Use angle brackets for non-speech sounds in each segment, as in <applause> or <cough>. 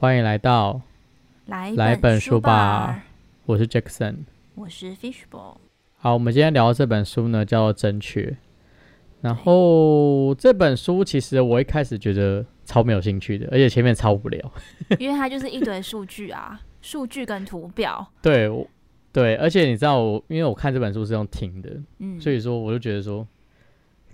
欢迎来到来来本书吧吧，我是 Jackson。我是 Fishball。好，我们今天聊的这本书呢，叫做《正确》。然后这本书其实我一开始觉得超没有兴趣的，而且前面超无聊。<laughs> 因为它就是一堆数据啊，<laughs> 数据跟图表，对，我对，而且你知道我，因为我看这本书是用听的，嗯，所以说我就觉得说，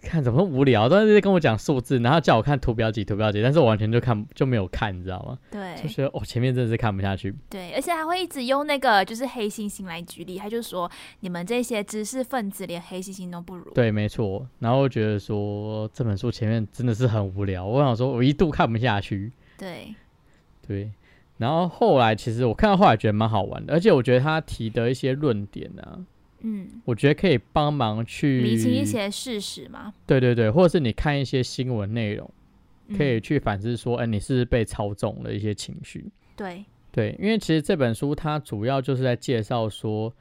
看怎么无聊，都是跟我讲数字，然后叫我看图表几图表几，但是我完全就看就没有看，你知道吗？就对就是哦，前面真的是看不下去。对，而且还会一直用那个就是黑猩猩来举例，他就说你们这些知识分子连黑猩猩都不如。对，没错。然后觉得说这本书前面真的是很无聊，我想说我一度看不下去。对对，然后后来其实我看到后来觉得蛮好玩的，而且我觉得他提的一些论点啊，嗯，我觉得可以帮忙去理清一些事实嘛，对对对，或者是你看一些新闻内容，可以嗯、去反思说，哎、你是不是被操纵了一些情绪？对，对，因为其实这本书它主要就是在介绍说，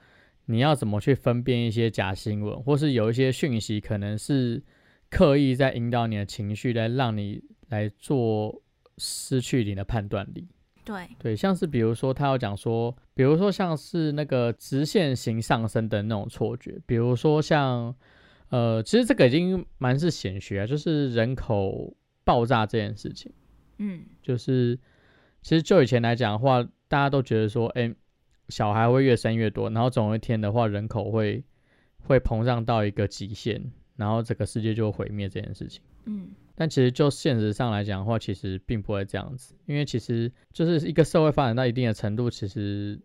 你要怎么去分辨一些假新闻，或是有一些讯息可能是刻意在引导你的情绪，来让你来做失去你的判断力。对，对，像是比如说他要讲说，比如说像是那个直线型上升的那种错觉，比如说像呃，其实这个已经蛮是显学啊，就是人口爆炸这件事情。嗯，就是其实就以前来讲的话，大家都觉得说，哎、小孩会越生越多，然后总有一天的话，人口会会膨胀到一个极限，然后这个世界就会毁灭这件事情。嗯，但其实就现实上来讲的话，其实并不会这样子，因为其实就是一个社会发展到一定的程度，其实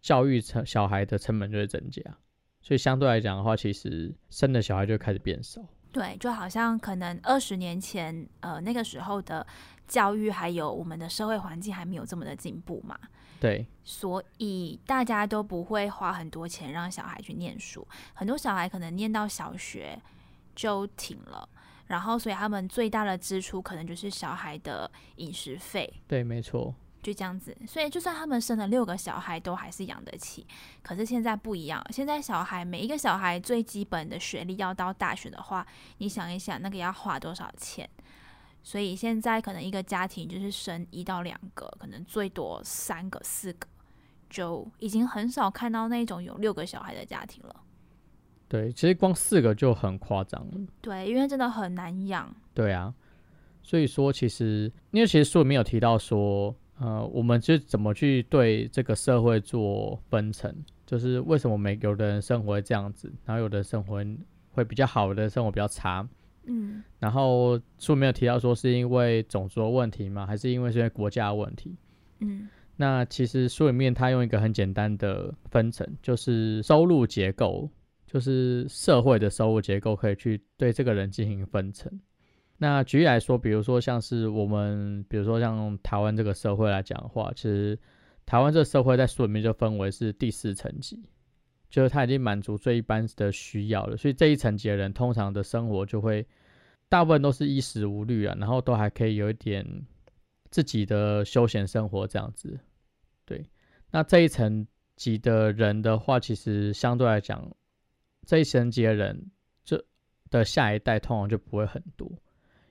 教育成小孩的成本就会增加，所以相对来讲的话，其实生的小孩就开始变少。对，就好像可能二十年前，呃，那个时候的教育还有我们的社会环境还没有这么的进步嘛，对。所以大家都不会花很多钱让小孩去念书，很多小孩可能念到小学就停了，然后所以他们最大的支出可能就是小孩的饮食费，对，没错，就这样子。所以就算他们生了六个小孩，都还是养得起。可是现在不一样，现在小孩每一个小孩最基本的学历要到大学的话，你想一想那个要花多少钱？所以现在可能一个家庭就是生一到两个，可能最多三个、四个，就已经很少看到那种有六个小孩的家庭了。对，其实光四个就很夸张了。对，因为真的很难养。对啊，所以说其实，因为其实书里面有提到说，呃，我们就怎么去对这个社会做分层，就是为什么每有的人生活会这样子，然后有的人生活会比较好，有的人生活比较差。嗯然后书里面有提到说，是因为种族的问题吗？还是因为是因为国家的问题？嗯那其实书里面它用一个很简单的分层，就是收入结构，就是社会的收入结构，可以去对这个人进行分层。那举例来说，比如说像是我们，比如说像台湾这个社会来讲的话，其实台湾这个社会在书里面就分为是第四层级，就是它已经满足最一般的需要了，所以这一层级的人通常的生活就会大部分都是衣食无虑啊，然后都还可以有一点自己的休闲生活这样子。对，那这一层级的人的话，其实相对来讲，这一层级的人就的下一代通常就不会很多，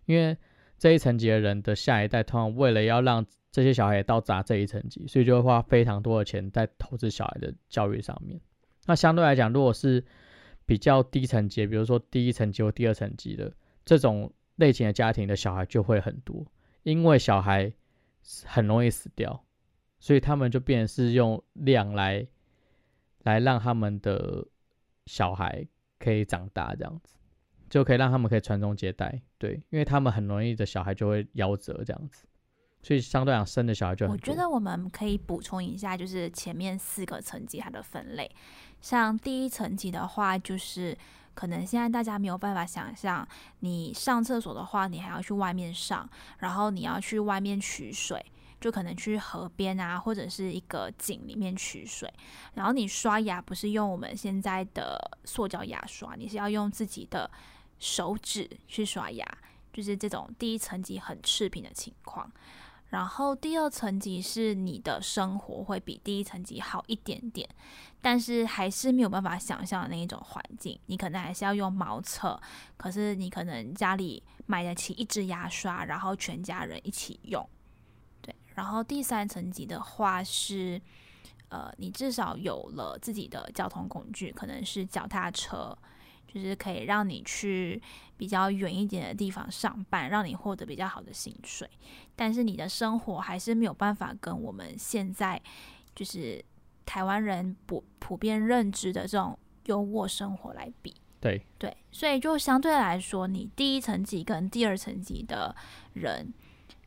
因为这一层级的人的下一代通常为了要让这些小孩到达这一层级，所以就会花非常多的钱在投资小孩的教育上面。那相对来讲，如果是比较低层级，比如说第一层级或第二层级的这种类型的家庭的小孩就会很多，因为小孩很容易死掉，所以他们就变是用量来来让他们的小孩可以长大，这样子就可以让他们可以传宗接代。对，因为他们很容易的小孩就会夭折这样子，所以相对来讲生的小孩就很。我觉得我们可以补充一下，就是前面四个层级它的分类。像第一层级的话，就是可能现在大家没有办法想象，你上厕所的话，你还要去外面上，然后你要去外面取水，就可能去河边啊，或者是一个井里面取水。然后你刷牙不是用我们现在的塑胶牙刷，你是要用自己的手指去刷牙，就是这种第一层级很赤贫的情况。然后第二层级是你的生活会比第一层级好一点点，但是还是没有办法想象的那一种环境。你可能还是要用茅厕，可是你可能家里买得起一支牙刷，然后全家人一起用。对，然后第三层级的话是，呃，你至少有了自己的交通工具，可能是脚踏车，就是可以让你去比较远一点的地方上班，让你获得比较好的薪水。但是你的生活还是没有办法跟我们现在就是台湾人普普遍认知的这种优渥生活来比。对对，所以就相对来说，你第一层级跟第二层级的人，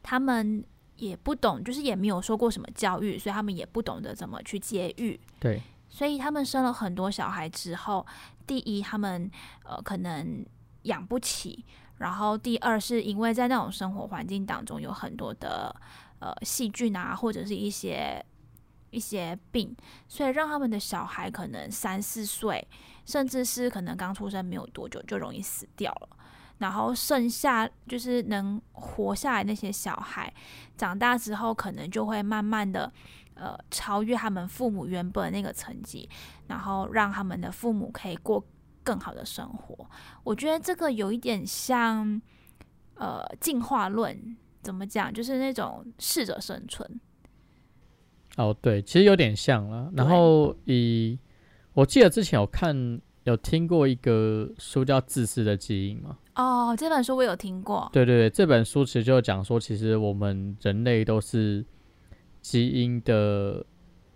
他们也不懂，就是也没有受过什么教育，所以他们也不懂得怎么去节育。对，所以他们生了很多小孩之后，第一，他们呃可能养不起，然后第二是因为在那种生活环境当中有很多的呃细菌啊，或者是一些一些病，所以让他们的小孩可能三四岁。甚至是可能刚出生没有多久就容易死掉了，然后剩下就是能活下来那些小孩，长大之后可能就会慢慢的呃超越他们父母原本那个层级，然后让他们的父母可以过更好的生活。我觉得这个有一点像呃进化论，怎么讲？就是那种适者生存。哦，对，其实有点像了。然后以我记得之前有看有听过一个书叫《自私的基因》吗？哦，这本书我有听过。对对对，这本书其实就讲说，其实我们人类都是基因的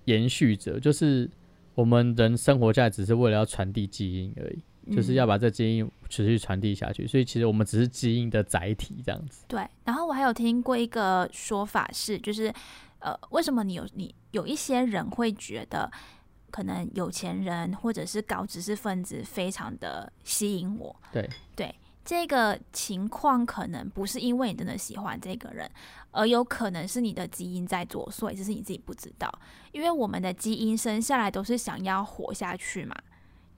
延续者，就是我们人生活下来只是为了要传递基因而已，就是要把这基因持续传递下去。所以其实我们只是基因的载体这样子。对。然后我还有听过一个说法是，就是呃，为什么你有你有一些人会觉得？可能有钱人或者是高知识分子非常的吸引我。对对，这个情况可能不是因为你真的喜欢这个人，而有可能是你的基因在作祟，只是你自己不知道。因为我们的基因生下来都是想要活下去嘛，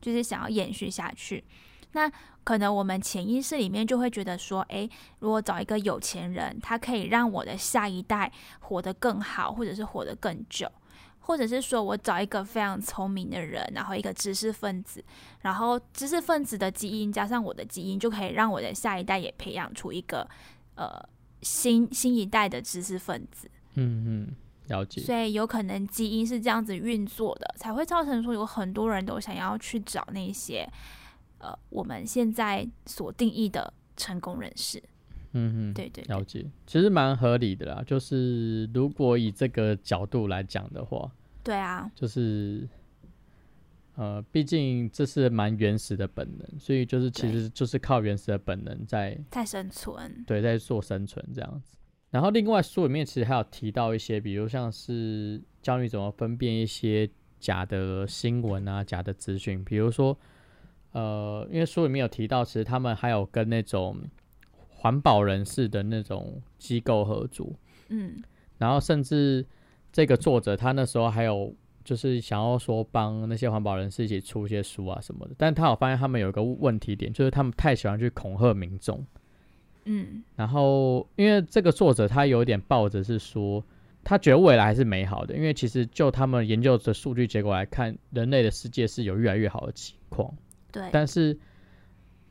就是想要延续下去。那可能我们潜意识里面就会觉得说，诶，如果找一个有钱人，他可以让我的下一代活得更好，或者是活得更久。或者是说我找一个非常聪明的人，然后一个知识分子，然后知识分子的基因加上我的基因，就可以让我的下一代也培养出一个呃新新一代的知识分子。嗯嗯，了解。所以有可能基因是这样子运作的，才会造成说有很多人都想要去找那些呃我们现在所定义的成功人士。嗯嗯，对对，了解。其实蛮合理的啦，就是如果以这个角度来讲的话。对啊，就是，呃，毕竟这是蛮原始的本能，所以就是其实就是靠原始的本能在在生存，对，在做生存这样子。然后另外书里面其实还有提到一些，比如像是教你怎么分辨一些假的新闻啊、假的资讯，比如说，呃，因为书里面有提到，其实他们还有跟那种环保人士的那种机构合作，嗯，然后甚至。这个作者他那时候还有就是想要说帮那些环保人士一起出一些书啊什么的，但他有发现他们有一个问题点，就是他们太喜欢去恐吓民众。嗯，然后因为这个作者他有点抱着是说，他觉得未来还是美好的，因为其实就他们研究的数据结果来看，人类的世界是有越来越好的情况。对，但是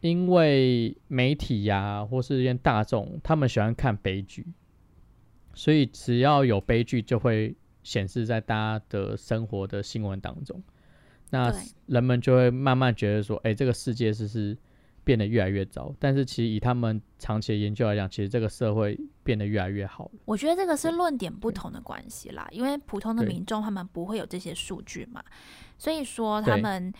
因为媒体呀或是一些大众，他们喜欢看悲剧。所以只要有悲剧，就会显示在大家的生活的新闻当中，那人们就会慢慢觉得说，哎，这个世界是是变得越来越糟。但是其实以他们长期的研究来讲，其实这个社会变得越来越好我觉得这个是论点不同的关系啦，因为普通的民众他们不会有这些数据嘛，所以说他们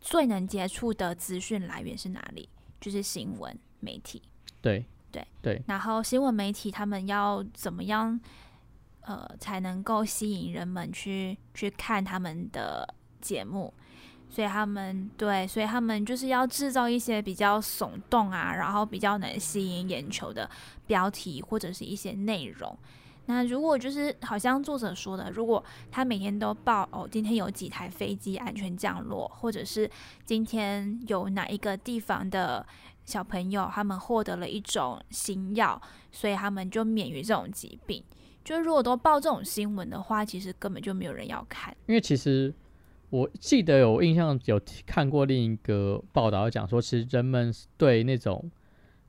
最能接触的资讯来源是哪里？就是新闻媒体。对。对对，然后新闻媒体他们要怎么样，呃，才能够吸引人们去去看他们的节目？所以他们对，所以他们就是要制造一些比较耸动啊，然后比较能吸引眼球的标题或者是一些内容。那如果就是好像作者说的，如果他每天都报哦，今天有几台飞机安全降落，或者是今天有哪一个地方的。小朋友他们获得了一种新药，所以他们就免于这种疾病。就是如果都报这种新闻的话，其实根本就没有人要看。因为其实我记得有印象有看过另一个报道，讲说其实人们对那种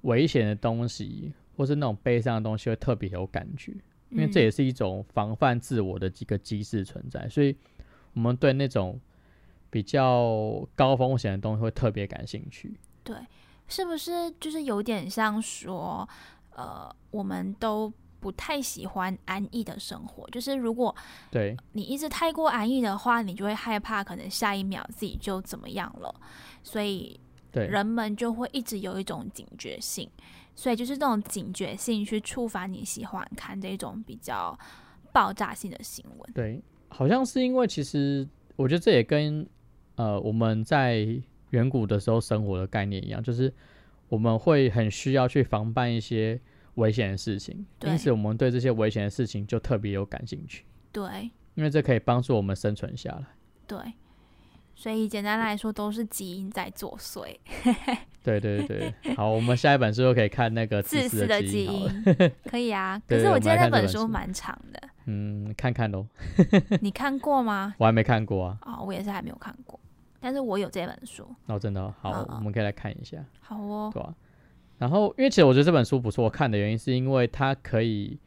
危险的东西或是那种悲伤的东西会特别有感觉。因为这嗯也是一种防范自我的几个机制存在，所以我们对那种比较高风险的东西会特别感兴趣。是不是就是有点像说，呃，我们都不太喜欢安逸的生活。就是如果对你一直太过安逸的话，你就会害怕可能下一秒自己就怎么样了，所以对，人们就会一直有一种警觉性。所以就是这种警觉性去触发你喜欢看这种比较爆炸性的新闻。对，好像是因为其实我觉得这也跟呃我们在远古的时候生活的概念一样，就是我们会很需要去防范一些危险的事情，因此我们对这些危险的事情就特别有感兴趣，对。因为这可以帮助我们生存下来。对，所以简单来说都是基因在作祟，<laughs> 对对对。对，好，我们下一本书就可以看那个自私私的基基因。可以啊。<laughs> 可是我记得那本书蛮长的，嗯，看看喽，<laughs> 你看过吗？我还没看过啊。哦，我也是还没有看过，但是我有这本书。哦，真的哦好，嗯嗯我们可以来看一下。好哦，对啊。然后，因为其实我觉得这本书不错看的原因，是因为它可以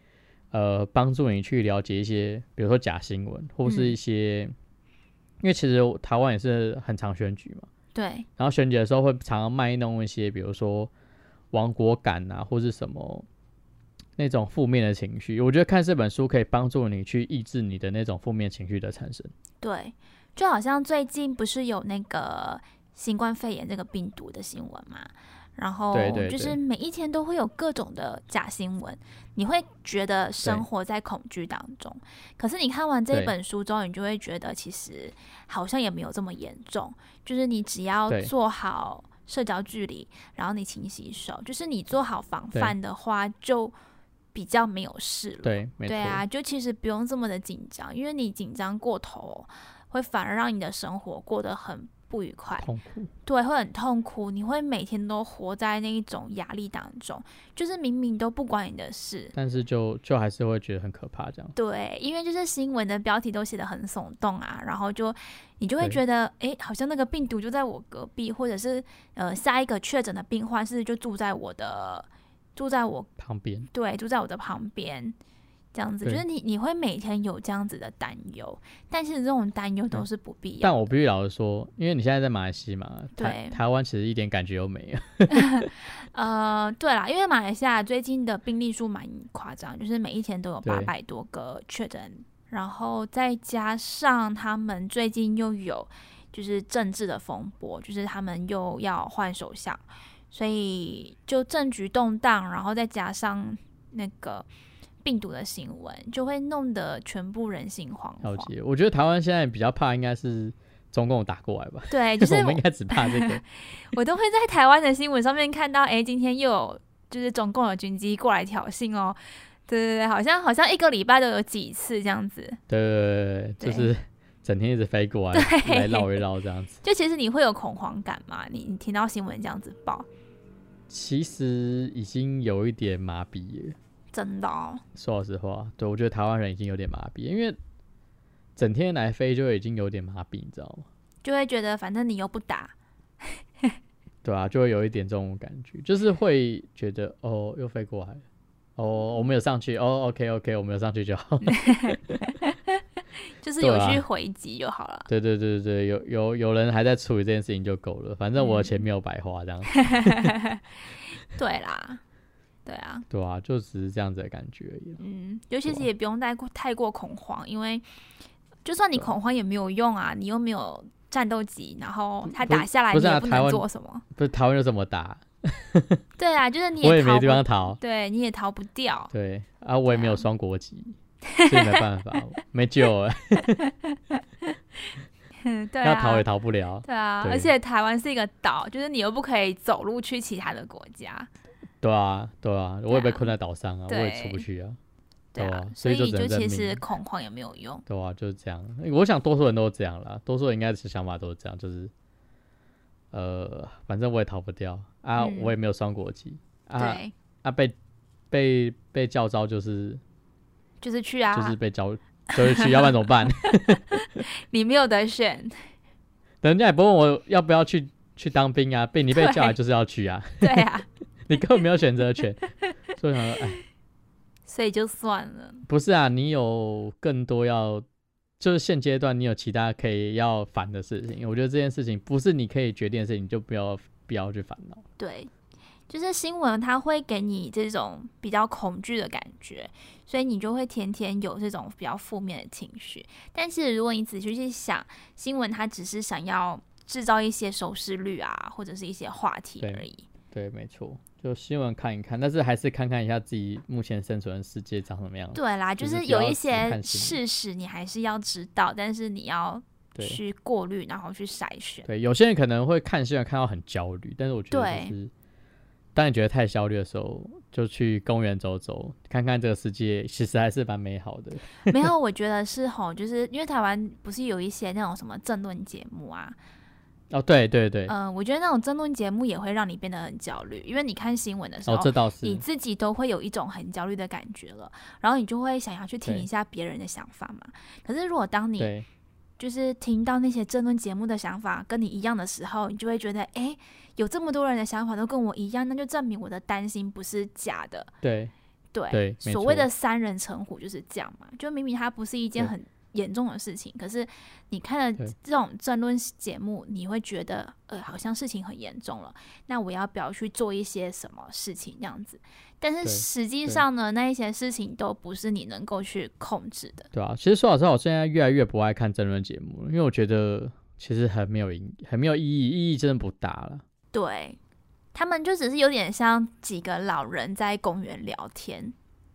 呃帮助你去了解一些，比如说假新闻，或是一嗯些，因为其实台湾也是很常选举嘛，对然后选举的时候会常常卖弄一些，比如说亡国感啊，或是什么那种负面的情绪。我觉得看这本书可以帮助你去抑制你的那种负面情绪的产生。对，就好像最近不是有那个新冠肺炎这个病毒的新闻嘛，然后就是每一天都会有各种的假新闻，你会觉得生活在恐惧当中。可是你看完这对。本书之后，你就会觉得其实好像也没有这么严重，就是你只要做好社交距离，然后你勤洗手，就是你做好防范的话，就比较没有事了。对，对啊，就其实不用这么的紧张，因为你紧张过头，会反而让你的生活过得很不愉快，痛苦。对，会很痛苦，你会每天都活在那一种压力当中，就是明明都不关你的事。但是就就还是会觉得很可怕，这样。对，因为就是新闻的标题都写得很耸动啊，然后就你就会觉得，诶，好像那个病毒就在我隔壁，或者是呃下一个确诊的病患是就住在我的住在我旁边，对，住在我的旁边，这样子，就是你你会每天有这样子的担忧，但是这种担忧都是不必要但。我必须老实说，因为你现在在马来西亚嘛，台对台湾其实一点感觉都没有。<laughs> 呃，对啦，因为马来西亚最近的病例数蛮夸张，就是每一天都有对八百多个确诊，然后再加上他们最近又有就是政治的风波，就是他们又要换首相，所以就政局动荡，然后再加上那个病毒的新闻，就会弄得全部人心惶惶。了解，我觉得台湾现在比较怕应该是中共打过来吧，对，就 <laughs> 是我们应该只怕这个。<laughs> 我都会在台湾的新闻上面看到，哎，今天又有就是中共有军机过来挑衅哦。对对对，好像好像一个礼拜都有几次这样子。对对对对，就是 <laughs> 整天一直飞过来，对来绕一绕这样子。就其实你会有恐慌感嘛？你你听到新闻这样子报，其实已经有一点麻痹了，真的哦。说老实话，对我觉得台湾人已经有点麻痹，因为整天来飞就已经有点麻痹，你知道吗？就会觉得反正你又不打，对啊，就会有一点这种感觉，就是会觉得哦，又飞过来了，哦，我没有上去，哦，OK OK，我没有上去就好。<laughs> 就是有去回击就好了。对对对对对，有有有人还在处理这件事情就够了，反正我的钱没有白花，这样、<laughs> 对啦，对啊，对啊，就只是这样子的感觉而已。嗯，尤其是也不用太过太过恐慌，因为就算你恐慌也没有用啊，你又没有战斗机，然后他打下来不你也不能做什么。不是台湾又怎么打，<laughs> 对啊，就是你我也没地方逃。对，你也逃不掉。对啊，我也没有双国籍，所以没办法，没救了，<laughs> 对要逃也啊，逃不了。对啊，对而且台湾是一个岛，就是你又不可以走路去其他的国家。对啊，对啊，我也被困在岛上啊，我也出不去啊。对啊所所以就其实恐慌也没有用。对啊，就是这样。我想多数人都这样啦，多数人应该是想法都是这样，就是呃，反正我也逃不掉啊，嗯我也没有双国籍啊，啊，被被被叫招就是就是去啊，就是被叫就是去，要不然怎么办？<laughs> 你没有得选。人家也不问我要不要去去当兵啊，被你被叫来就是要去啊，对啊，你根本没有选择权。所以我想说，哎，<laughs> 所以就算了。不是啊，你有更多要，就是现阶段你有其他可以要烦的事情。我觉得这件事情不是你可以决定的事情，就不要不要去烦恼。对，就是新闻它会给你这种比较恐惧的感觉，所以你就会天天有这种比较负面的情绪。但是如果你仔细去想，新闻它只是想要制造一些收视率啊，或者是一些话题而已。对，没错，就新闻看一看，但是还是看看一下自己目前生存的世界长什么样子。对啦，就就是有一些事实你还是要知道，但是你要去过滤，然后去筛选。对，有些人可能会看新闻看到很焦虑，但是我觉得对就是，当你觉得太焦虑的时候，就去公园走走，看看这个世界，其实还是蛮美好的。没有，<laughs> 我觉得是吼，就是因为台湾不是有一些那种什么政论节目啊，哦，对对对，嗯、我觉得那种争论节目也会让你变得很焦虑，因为你看新闻的时候，哦，这倒是。你，自己都会有一种很焦虑的感觉了，然后你就会想要去听一下别人的想法嘛。可是如果当你就是听到那些争论节目的想法跟你一样的时候，你就会觉得，哎，有这么多人的想法都跟我一样，那就证明我的担心不是假的。对。对，对所谓的三人成虎就是这样嘛，就明明它不是一件很严重的事情，可是你看了这种争论节目，你会觉得呃好像事情很严重了，那我要不要去做一些什么事情这样子？但是实际上呢，那一些事情都不是你能够去控制的。对啊。其实说老实话，我现在越来越不爱看争论节目了，因为我觉得其实很没有意，很没有意义，意义真的不大了。对他们就只是有点像几个老人在公园聊天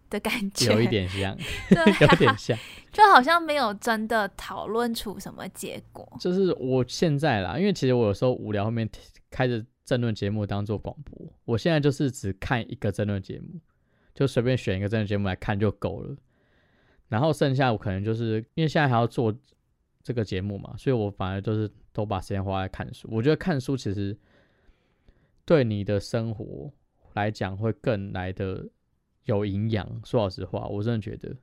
的感觉，有一点像，<laughs> 对、啊，<laughs> 有点像。就好像没有真的讨论出什么结果。就是我现在啦，因为其实我有时候无聊，后面开着争论节目当做广播。我现在就是只看一个争论节目，就随便选一个争论节目来看就够了。然后剩下我可能就是因为现在还要做这个节目嘛，所以我反而就是都把时间花在看书。我觉得看书其实对你的生活来讲会更来的有营养。说老实话，我真的觉得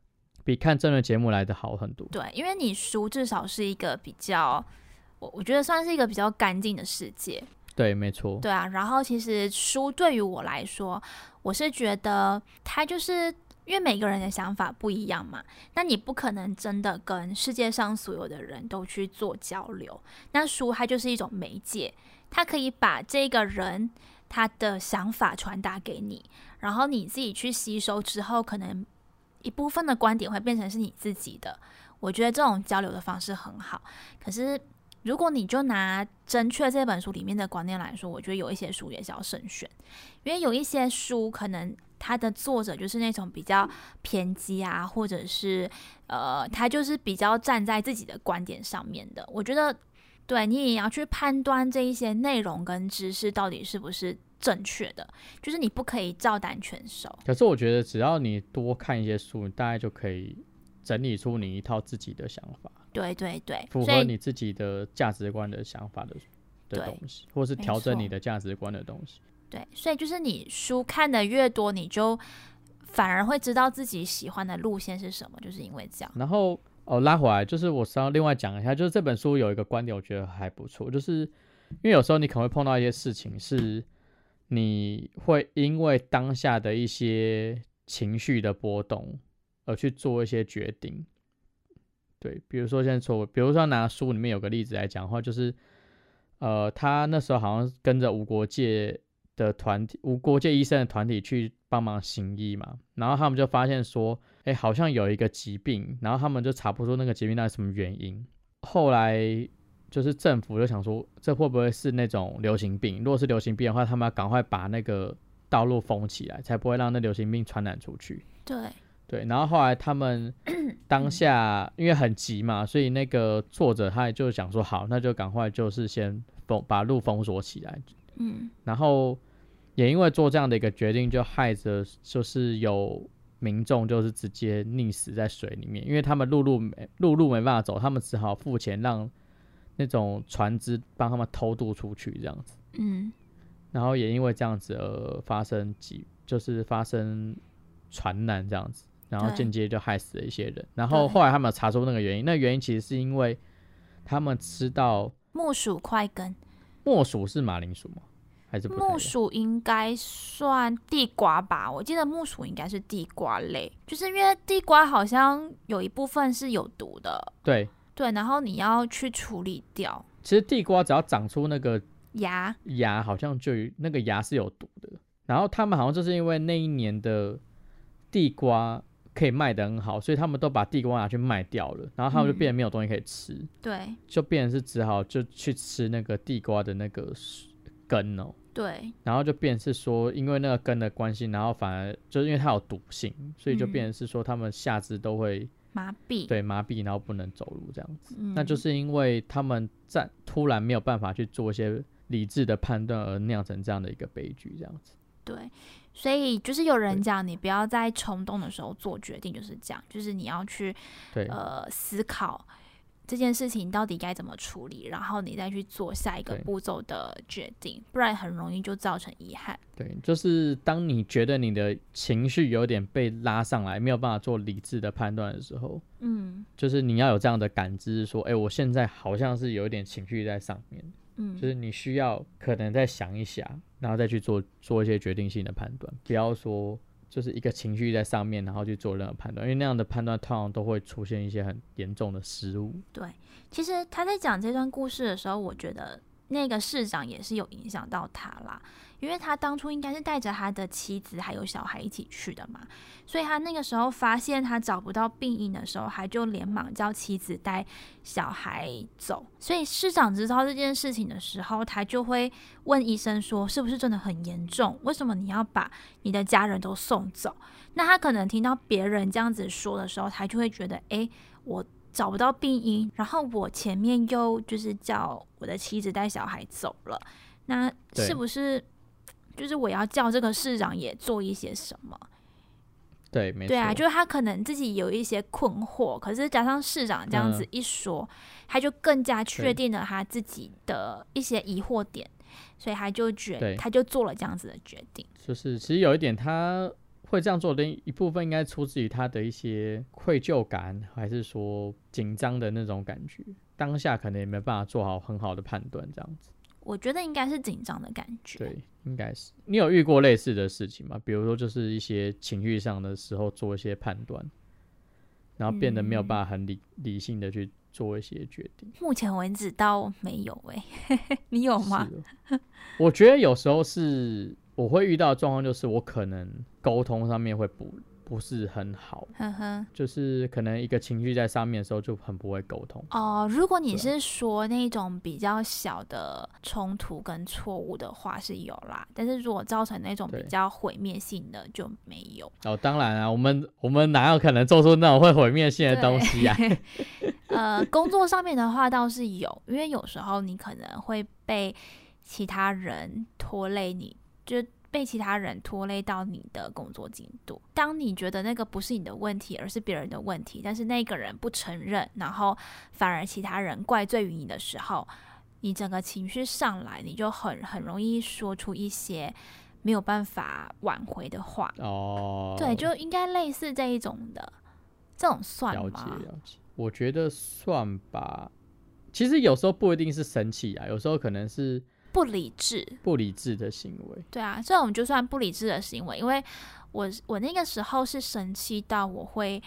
比看真人节目来的好很多。对，因为你书至少是一个比较，我我觉得算是一个比较干净的世界。对，没错。对啊，然后其实书对于我来说，我是觉得它就是因为每个人的想法不一样嘛，那你不可能真的跟世界上所有的人都去做交流。那书它就是一种媒介，它可以把这个人他的想法传达给你，然后你自己去吸收之后，可能一部分的观点会变成是你自己的。我觉得这种交流的方式很好，可是如果你就拿《正确》这本书里面的观念来说，我觉得有一些书也是要慎选，因为有一些书可能它的作者就是那种比较偏激啊，或者是呃，他就是比较站在自己的观点上面的。我觉得，对你也要去判断这一些内容跟知识到底是不是正确的，就是你不可以照单全收。可是我觉得，只要你多看一些书，你大概就可以整理出你一套自己的想法，对对对，符合你自己的价值观的想法的的东西，或是调整你的价值观的东西。对，所以就是你书看的越多，你就反而会知道自己喜欢的路线是什么，就是因为这样。然后哦，拉回来就是我稍另外讲一下，就是这本书有一个观点，我觉得还不错，就是因为有时候你可能会碰到一些事情，是你会因为当下的一些情绪的波动而去做一些决定。对，比如说现在说，比如说拿书里面有个例子来讲的话，就是呃，他那时候好像跟着无国界的团体，无国界医生的团体去帮忙行医嘛，然后他们就发现说，哎，好像有一个疾病，然后他们就查不出那个疾病到底什么原因。后来就是政府就想说，这会不会是那种流行病？如果是流行病的话，他们要赶快把那个道路封起来，才不会让那流行病传染出去。对，对，然后后来他们 <clears throat> 当下因为很急嘛，所以那个作者他也就想说，好，那就赶快就是先封把路封锁起来，嗯，然后也因为做这样的一个决定，就害着就是有民众就是直接溺死在水里面，因为他们陆路没陆路没办法走，他们只好付钱让那种船只帮他们偷渡出去这样子，嗯，然后也因为这样子而发生几就是发生船难这样子，然后对间接就害死了一些人，然后对后来他们有查出那个原因，那原因其实是因为他们吃到木薯块根，木薯是马铃薯吗？木薯应该算地瓜吧？我记得木薯应该是地瓜类，就是因为地瓜好像有一部分是有毒的，对，对，然后你要去处理掉其实地瓜只要长出那个芽，芽，好像就那个芽是有毒的。然后他们好像就是因为那一年的地瓜可以卖得很好，所以他们都把地瓜拿去卖掉了，然后他们就嗯变得没有东西可以吃，对就变成是只好就去吃那个地瓜的那个根哦。对，然后就变成是说，因为那个根的关系，然后反而就是因为它有毒性，所以就嗯。变成是说他们下肢都会麻痹，对麻痹，然后不能走路这样子。嗯，那就是因为他们在突然没有办法去做一些理智的判断，而酿成这样的一个悲剧，这样子。对，所以就是有人讲，你不要在冲动的时候做决定，就是这样，就是你要去对，呃思考这件事情到底该怎么处理，然后你再去做下一个步骤的决定，不然很容易就造成遗憾。对，就是当你觉得你的情绪有点被拉上来，没有办法做理智的判断的时候，嗯。就是你要有这样的感知，说，哎、我现在好像是有一点情绪在上面，嗯，就是你需要可能再想一想，然后再去做做一些决定性的判断，不要说就是一个情绪在上面，然后去做任何判断，因为那样的判断通常都会出现一些很严重的失误。对，其实他在讲这段故事的时候，我觉得那个市长也是有影响到他啦，因为他当初应该是带着他的妻子还有小孩一起去的嘛，所以他那个时候发现他找不到病因的时候，他就连忙叫妻子带小孩走。所以市长知道这件事情的时候，他就会问医生说：“是不是真的很严重？为什么你要把你的家人都送走？”那他可能听到别人这样子说的时候，他就会觉得：“诶，我找不到病因，然后我前面又就是叫我的妻子带小孩走了，那是不是就是我要叫这个市长也做一些什么？对，没错，对啊，就是他可能自己有一些困惑，可是加上市长这样子嗯一说，他就更加确定了他自己的一些疑惑点，所以他就决对他就做了这样子的决定。就是其实有一点他会这样做的一部分，应该出自于他的一些愧疚感，还是说紧张的那种感觉。当下可能也没办法做好很好的判断，这样子。我觉得应该是紧张的感觉。对，应该是。你有遇过类似的事情吗？比如说，就是一些情绪上的时候做一些判断，然后变得没有嗯办法很理、理性的去做一些决定。目前为止倒没有诶、<laughs> 你有吗？我觉得有时候是我会遇到的状况，就是我可能沟通上面会不不是很好，哼哼。就是可能一个情绪在上面的时候就很不会沟通。哦，如果你是说那种比较小的冲突跟错误的话是有啦，但是如果造成那种比较毁灭性的就没有。哦，当然啊，我们我们哪有可能做出那种会毁灭性的东西啊？<laughs> 呃，工作上面的话倒是有，因为有时候你可能会被其他人拖累你，就被其他人拖累到你的工作进度。当你觉得那个不是你的问题，而是别人的问题，但是那个人不承认，然后反而其他人怪罪于你的时候，你整个情绪上来，你就很很容易说出一些没有办法挽回的话。哦，对，就应该类似这一种的，这种算了解？了解，我觉得算吧。其实有时候不一定是生气啊，有时候可能是不理智。不理智的行为。对啊，这种就算不理智的行为，因为我我那个时候是生气到我会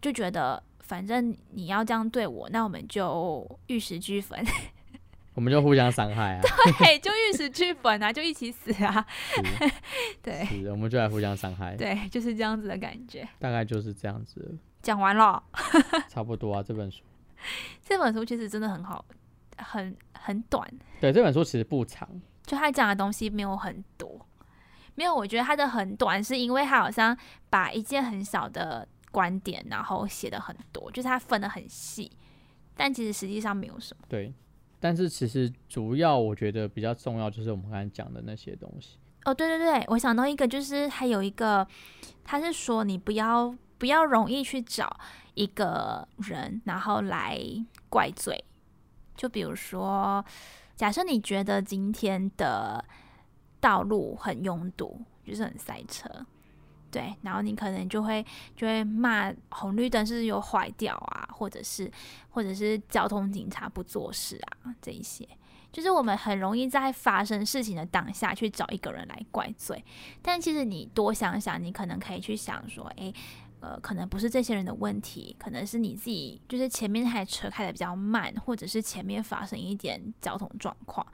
就觉得，反正你要这样对我，那我们就玉石俱焚，<laughs> 我们就互相伤害啊，<laughs> 对，就玉石俱焚啊，就一起死啊，<laughs> 对是，我们就来互相伤害，对，就是这样子的感觉。大概就是这样子，讲完了，差不多啊。这本书，这本书其实真的很好，很很短，对，这本书其实不长，就他讲的东西没有很多，没有，我觉得他的很短，是因为他好像把一件很小的观点，然后写的很多，就是他分的很细，但其实实际上没有什么。对。但是其实主要我觉得比较重要就是我们刚才讲的那些东西，哦，对对对，我想到一个，就是还有一个，他是说你不要不要容易去找一个人，然后来怪罪。就比如说，假设你觉得今天的道路很拥堵，就是很塞车，对，然后你可能就会就会骂红绿灯是有坏掉啊，或者是或者是交通警察不做事啊，这一些。就是我们很容易在发生事情的当下去找一个人来怪罪，但其实你多想想，你可能可以去想说，诶，呃，可能不是这些人的问题，可能是你自己，就是前面那台车开的比较慢，或者是前面发生一点交通状况，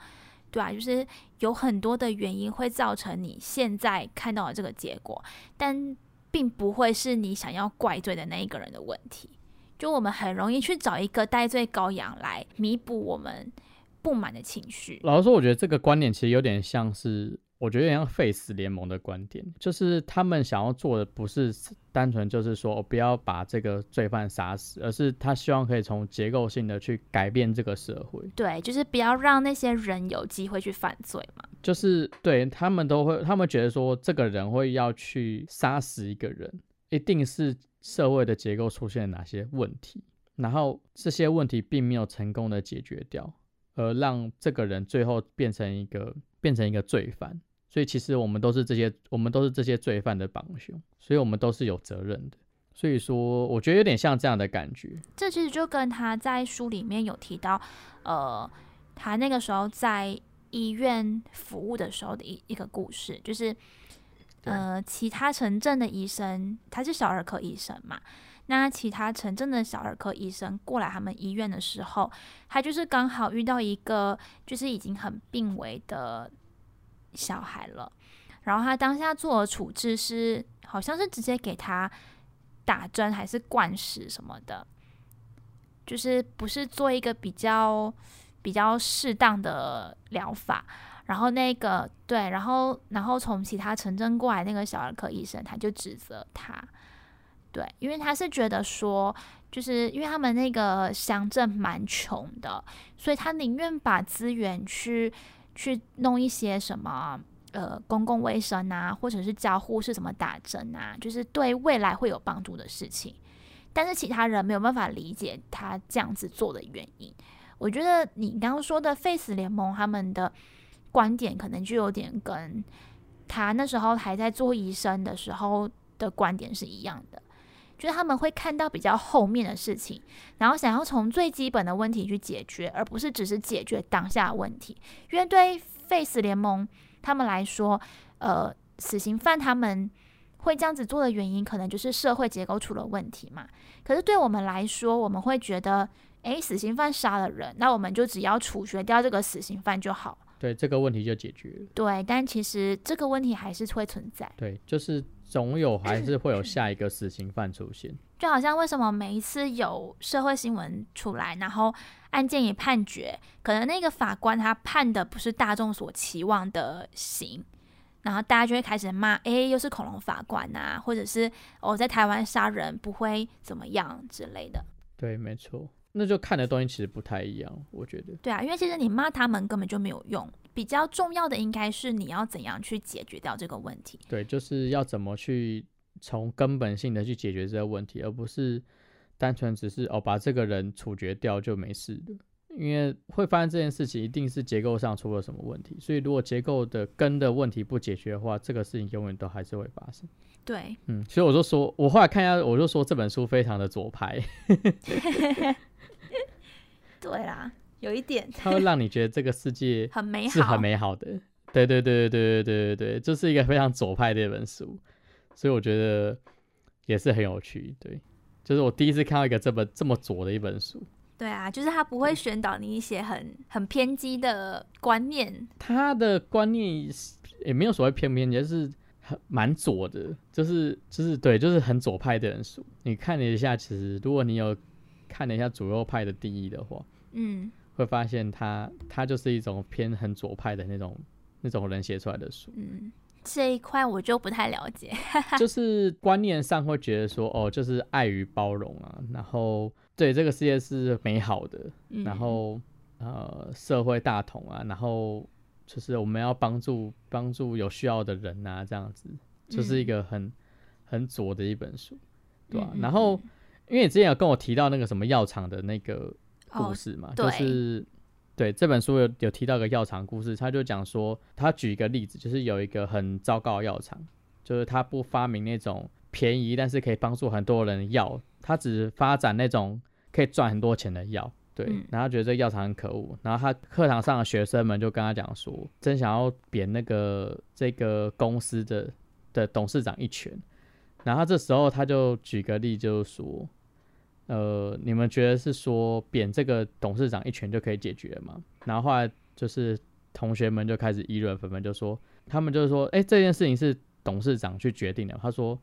对啊，就是有很多的原因会造成你现在看到的这个结果，但并不会是你想要怪罪的那一个人的问题。就我们很容易去找一个戴罪羔羊来弥补我们。不满的情绪。老实说，我觉得这个观点其实有点像是，我觉得有点像 Face 联盟的观点，就是他们想要做的不是单纯就是说我不要把这个罪犯杀死，而是他希望可以从结构性的去改变这个社会。对，就是不要让那些人有机会去犯罪嘛。就是对他们都会，他们觉得说这个人会要去杀死一个人，一定是社会的结构出现哪些问题，然后这些问题并没有成功的解决掉。而让这个人最后变成一个变成一个罪犯，所以其实我们都是这些我们都是这些罪犯的帮凶，所以我们都是有责任的。所以说，我觉得有点像这样的感觉。这其实就跟他在书里面有提到，呃，他那个时候在医院服务的时候的一一个故事，就是呃，其他城镇的医生，他是小儿科医生嘛。那其他城镇的小儿科医生过来他们医院的时候，他就是刚好遇到一个就是已经很病危的小孩了，然后他当下做的处置是，好像是直接给他打针还是灌食什么的，就是不是做一个比较比较适当的疗法，然后那个对，然后然后从其他城镇过来那个小儿科医生他就指责他。对，因为他是觉得说，就是因为他们那个乡镇蛮穷的，所以他宁愿把资源去去弄一些什么呃公共卫生啊，或者是教护士怎么打针啊，就是对未来会有帮助的事情。但是其他人没有办法理解他这样子做的原因。我觉得你刚刚说的 Face 联盟他们的观点，可能就有点跟他那时候还在做医生的时候的观点是一样的。就是他们会看到比较后面的事情，然后想要从最基本的问题去解决，而不是只是解决当下的问题。因为对 Face 联盟他们来说，呃，死刑犯他们会这样子做的原因，可能就是社会结构出了问题嘛。可是对我们来说，我们会觉得，诶，死刑犯杀了人，那我们就只要处决掉这个死刑犯就好，对这个问题就解决了。对，但其实这个问题还是会存在。对，就是。总有还是会有下一个死刑犯出现，就好像为什么每一次有社会新闻出来，然后案件也判决，可能那个法官他判的不是大众所期望的刑，然后大家就会开始骂，哎，又是恐龙法官啊，或者是我在台湾杀人不会怎么样之类的。对，没错，那就看的东西其实不太一样，我觉得。对啊，因为其实你骂他们根本就没有用。比较重要的应该是你要怎样去解决掉这个问题。对，就是要怎么去从根本性的去解决这个问题，而不是单纯只是哦把这个人处决掉就没事的。因为会发生这件事情，一定是结构上出了什么问题。所以如果结构的根的问题不解决的话，这个事情永远都还是会发生。对，嗯，所以我就说，我后来看一下，我就说这本书非常的左派。<laughs> 对啦。有一点，它会让你觉得这个世界 <laughs> 很美好，是很美好的。对对对对对对对这是一个非常左派的一本书，所以我觉得也是很有趣。对，就是我第一次看到一个这么这么左的一本书。对啊，就是他不会宣导你一些很很偏激的观念。他的观念也没有所谓偏不偏，就是很蛮左的，就是就是对，就是很左派的人书。你看了一下，其实如果你有看了一下左右派的定义的话，嗯。会发现他他就是一种偏很左派的那种那种人写出来的书。嗯，这一块我就不太了解。<laughs> <laughs> 就是观念上会觉得说，哦，就是爱与包容啊，然后对这个世界是美好的，然后呃社会大同啊，然后就是我们要帮助帮助有需要的人啊，这样子就是一个很很左的一本书，对吧？然后因为你之前有跟我提到那个什么药厂的那个。故事嘛，就是对这本书有有提到一个药厂故事，他就讲说，他举一个例子，就是有一个很糟糕的药厂，就是他不发明那种便宜但是可以帮助很多人的药，他只发展那种可以赚很多钱的药，对，嗯然后他觉得这个药厂很可恶，然后他课堂上的学生们就跟他讲说，真想要扁那个这个公司的的董事长一拳。然后他这时候他就举个例，就是说，呃，你们觉得是说扁这个董事长一拳就可以解决吗？然后后来就是同学们就开始议论纷纷，就说他们就是说，哎，这件事情是董事长去决定的。他说，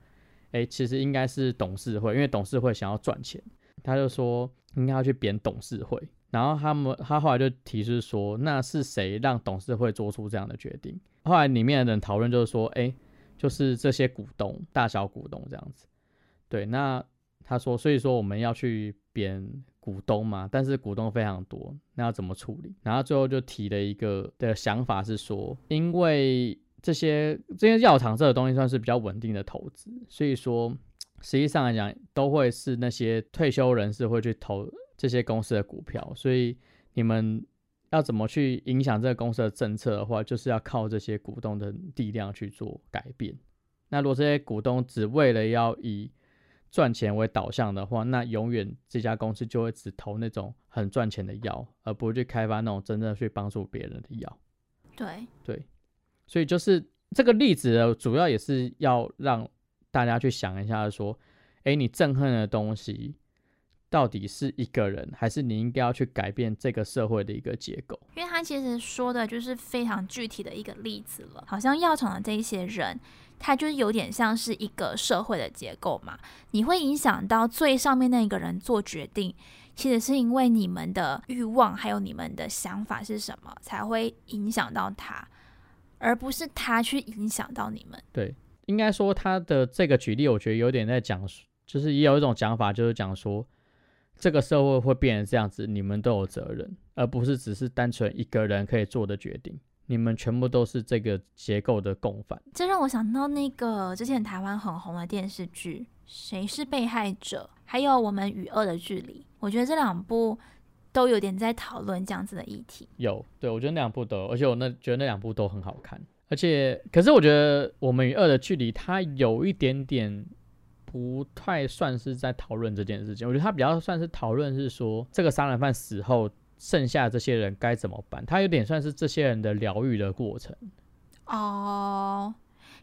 哎，其实应该是董事会，因为董事会想要赚钱。他就说应该要去扁董事会，然后他们他后来就提出说，那是谁让董事会做出这样的决定？后来里面的人讨论就是说，哎，就是这些股东，大小股东这样子。对，那他说，所以说我们要去贬股东嘛，但是股东非常多，那要怎么处理？然后最后就提了一个的想法是说，因为这些这些药厂这个东西算是比较稳定的投资，所以说。实际上来讲，都会是那些退休人士会去投这些公司的股票，所以你们要怎么去影响这个公司的政策的话，就是要靠这些股东的力量去做改变。那如果这些股东只为了要以赚钱为导向的话，那永远这家公司就会只投那种很赚钱的药，而不会去开发那种真正去帮助别人的药。对对，所以就是这个例子呢，主要也是要让。大家去想一下，说，哎，你憎恨的东西到底是一个人，还是你应该要去改变这个社会的一个结构？因为他其实说的就是非常具体的一个例子了，好像药厂的这一些人，他就是有点像是一个社会的结构嘛。你会影响到最上面那个人做决定，其实是因为你们的欲望还有你们的想法是什么，才会影响到他，而不是他去影响到你们。对。应该说他的这个举例，我觉得有点在讲，就是也有一种讲法，就是讲说这个社会会变成这样子，你们都有责任，而不是只是单纯一个人可以做的决定，你们全部都是这个结构的共犯。这让我想到那个之前台湾很红的电视剧《谁是被害者》，还有《我们与恶的距离》，我觉得这两部都有点在讨论这样子的议题。有，对我觉得那两部都有，而且我那觉得那两部都很好看。而且，可是我觉得我们与恶的距离，它有一点点不太算是在讨论这件事情。我觉得他比较算是讨论是说，这个杀人犯死后，剩下这些人该怎么办？他有点算是这些人的疗愈的过程。哦，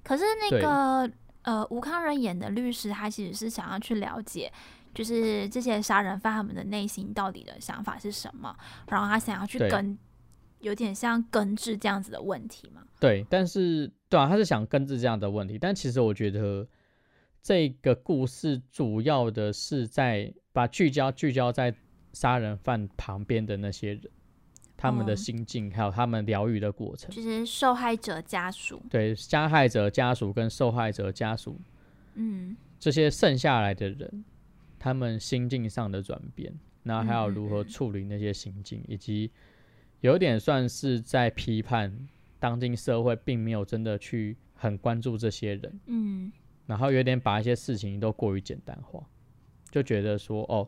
可是那个呃，吴康仁演的律师，他其实是想要去了解，就是这些杀人犯他们的内心到底的想法是什么，然后他想要去跟。有点像根治这样子的问题嘛？对，但是对啊，他是想根治这样的问题，但其实我觉得这个故事主要的是在把聚焦聚焦在杀人犯旁边的那些人，他们的心境，还有他们疗愈的过程，就是受害者家属，对，加害者家属跟受害者家属，嗯，这些剩下来的人，他们心境上的转变，然后还有如何处理那些心境，以及。有点算是在批判当今社会，并没有真的去很关注这些人，嗯，然后有点把一些事情都过于简单化，就觉得说哦，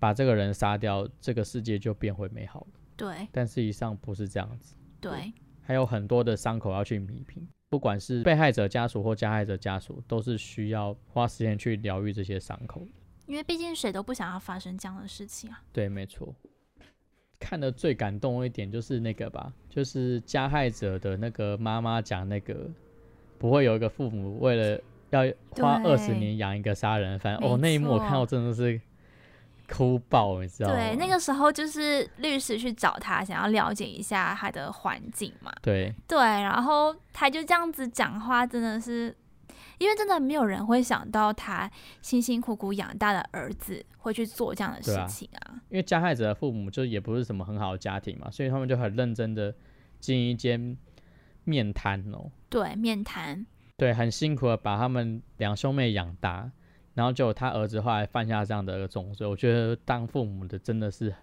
把这个人杀掉，这个世界就变回美好了。对，但事实上不是这样子。对，还有很多的伤口要去弥平，不管是被害者家属或加害者家属，都是需要花时间去疗愈这些伤口的。因为毕竟谁都不想要发生这样的事情啊。对，没错。看的最感动一点就是那个吧，就是加害者的那个妈妈讲那个，不会有一个父母为了要花二十年养一个杀人犯哦，那一幕我看到真的是哭爆，你知道吗？对，那个时候就是律师去找他，想要了解一下他的环境嘛。对对，然后他就这样子讲话，真的是。因为真的没有人会想到他辛辛苦苦养大的儿子会去做这样的事情啊！因为加害者的父母就也不是什么很好的家庭嘛，所以他们就很认真的经营一间面摊哦。对，面摊。对，很辛苦的把他们两兄妹养大，然后就他儿子后来犯下这样的一个重罪，我觉得当父母的真的是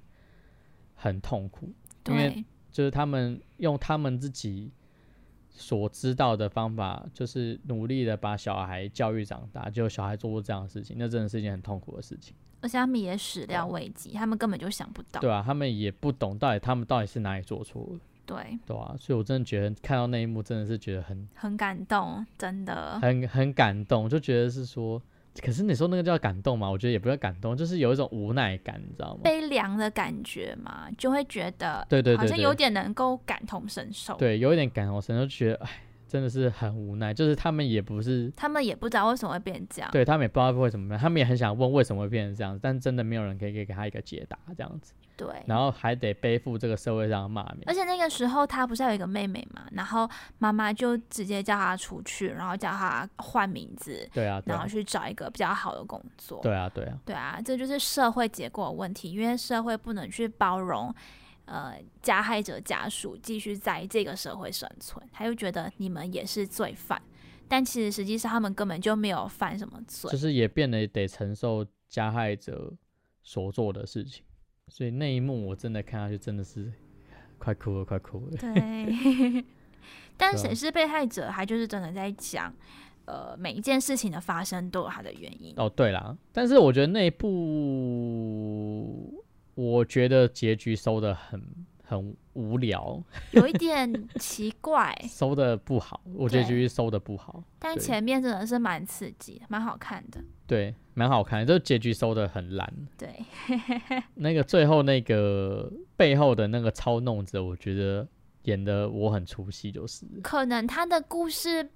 很痛苦，因为就是他们用他们自己。所知道的方法就是努力的把小孩教育长大，就小孩做出这样的事情，那真的是一件很痛苦的事情。而且他们也始料未及，他们根本就想不到。对啊，他们也不懂到底他们到底是哪里做错了。对，对啊，所以我真的觉得看到那一幕真的是觉得很很感动，真的很很感动，就觉得是说可是你说那个叫感动吗？我觉得也不叫感动，就是有一种无奈感，你知道吗？悲凉的感觉嘛，就会觉得对对对对好像有点能够感同身受。对，有一点感同身受，就觉得哎，真的是很无奈。就是他们也不是，他们也不知道为什么会变这样。对他们也不知道会怎么样，他们也很想问为什么会变成这样子，但真的没有人可以给给他一个解答，这样子。对，然后还得背负这个社会上的骂名。而且那个时候他不是还有一个妹妹嘛，然后妈妈就直接叫他出去，然后叫他换名字，对啊，对啊然后，去找一个比较好的工作。对啊，对啊，对啊，这就是社会结构的问题，因为社会不能去包容，呃，加害者家属继续在这个社会生存，他就觉得你们也是罪犯，但其实实际上他们根本就没有犯什么罪就。是也变得得承受加害者所做的事情。所以那一幕我真的看下去，真的是快哭了，快哭了。对，<laughs> 但谁是被害者，他就是真的在讲，呃，每一件事情的发生都有它的原因。哦，对啦，但是我觉得那一部，我觉得结局收的很很无聊，有一点奇怪，<laughs> 收的不好，我结对局收的不好。但前面真的是蛮刺激，蛮好看的。对，蛮好看的，就结局收的很烂。对，<laughs> <laughs> 那个最后那个背后的那个操弄者，我觉得演的我很出戏，就是可能他的故事，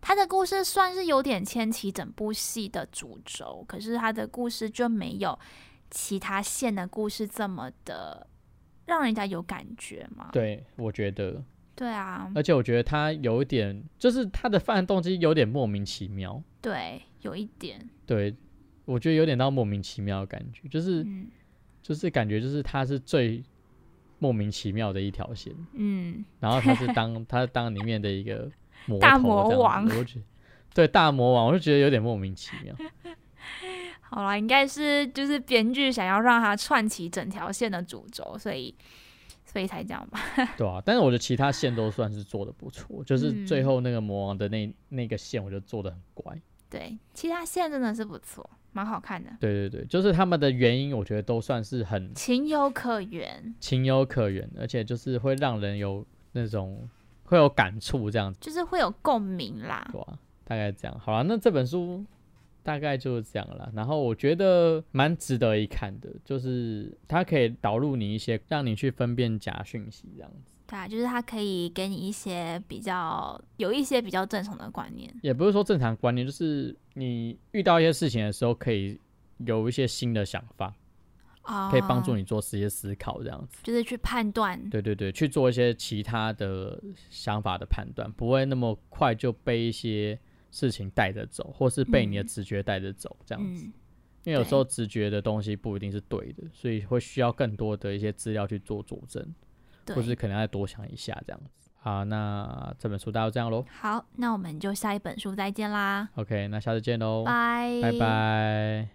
他的故事算是有点牵起整部戏的主轴，可是他的故事就没有其他线的故事这么的让人家有感觉嘛。对我觉得，对啊，而且我觉得他有一点，就是他的犯案动机有点莫名其妙。对，有一点，对，我觉得有点到莫名其妙的感觉，就是嗯。就是感觉就是他是最莫名其妙的一条线，嗯，然后他是当 <laughs> 他是当里面的一个魔大魔王。我就觉得对大魔王，我就觉得有点莫名其妙。好啦，应该是就是编剧想要让他串起整条线的主轴，所以所以才这样吧。<laughs> 对啊，但是我觉得其他线都算是做的不错，就是最嗯后那个魔王的那那个线，我觉得做的很乖。对，其他线真的是不错，蛮好看的，对对对，就是他们的原因，我觉得都算是很情有可原，情有可原，而且就是会让人有那种会有感触这样子，就是会有共鸣啦。对啊、大概这样。好了，那这本书大概就是这样了。然后我觉得蛮值得一看的，就是它可以导入你一些，让你去分辨假讯息这样子。对啊，就是它可以给你一些比较有一些比较正常的观念。也不是说正常观念，就是你遇到一些事情的时候，可以有一些新的想法，哦，可以帮助你做一些思考，这样子。就是去判断。对对对，去做一些其他的想法的判断，不会那么快就被一些事情带着走，或是被你的嗯。直觉带着走，这样子。嗯，因为有时候直觉的东西不一定是对的，所以会需要更多的一些资料去做佐证，或是可能要多想一下这样子。好，那这本书大概这样喽。好，那我们就下一本书再见啦，OK，那下次见喽，拜。拜拜